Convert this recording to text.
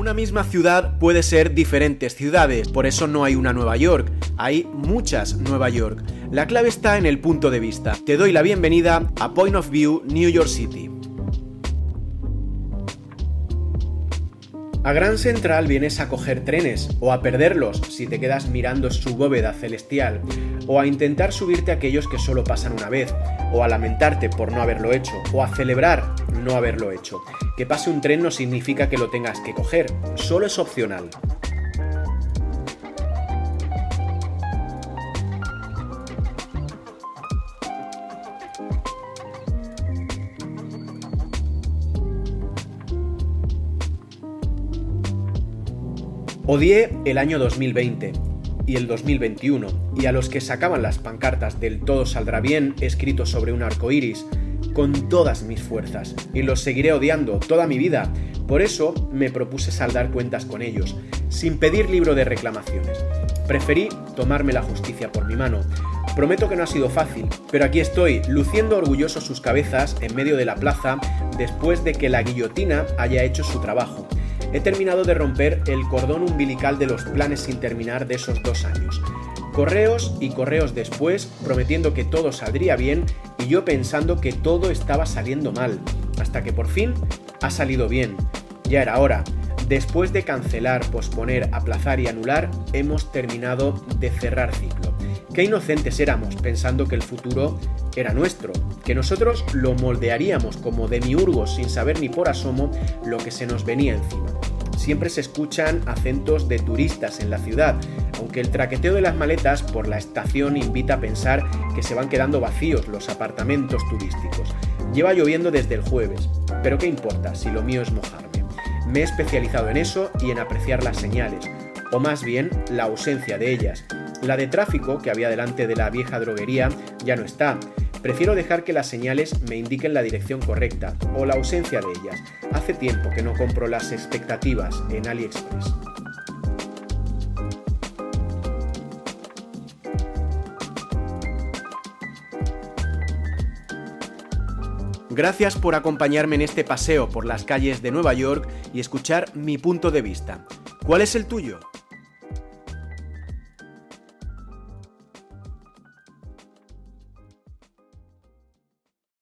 Una misma ciudad puede ser diferentes ciudades, por eso no hay una Nueva York, hay muchas Nueva York. La clave está en el punto de vista. Te doy la bienvenida a Point of View New York City. A Gran Central vienes a coger trenes o a perderlos si te quedas mirando su bóveda celestial, o a intentar subirte a aquellos que solo pasan una vez, o a lamentarte por no haberlo hecho, o a celebrar no haberlo hecho. Que pase un tren no significa que lo tengas que coger, solo es opcional. Odié el año 2020 y el 2021, y a los que sacaban las pancartas del todo saldrá bien escrito sobre un arco iris, con todas mis fuerzas, y los seguiré odiando toda mi vida. Por eso me propuse saldar cuentas con ellos, sin pedir libro de reclamaciones. Preferí tomarme la justicia por mi mano. Prometo que no ha sido fácil, pero aquí estoy, luciendo orgulloso sus cabezas en medio de la plaza después de que la guillotina haya hecho su trabajo he terminado de romper el cordón umbilical de los planes sin terminar de esos dos años. Correos y correos después prometiendo que todo saldría bien y yo pensando que todo estaba saliendo mal, hasta que por fin ha salido bien. Ya era hora. Después de cancelar, posponer, aplazar y anular, hemos terminado de cerrar ciclo. Qué inocentes éramos pensando que el futuro era nuestro, que nosotros lo moldearíamos como demiurgos sin saber ni por asomo lo que se nos venía encima. Siempre se escuchan acentos de turistas en la ciudad, aunque el traqueteo de las maletas por la estación invita a pensar que se van quedando vacíos los apartamentos turísticos. Lleva lloviendo desde el jueves, pero ¿qué importa si lo mío es mojarme? Me he especializado en eso y en apreciar las señales, o más bien la ausencia de ellas. La de tráfico que había delante de la vieja droguería ya no está. Prefiero dejar que las señales me indiquen la dirección correcta o la ausencia de ellas. Hace tiempo que no compro las expectativas en AliExpress. Gracias por acompañarme en este paseo por las calles de Nueva York y escuchar mi punto de vista. ¿Cuál es el tuyo?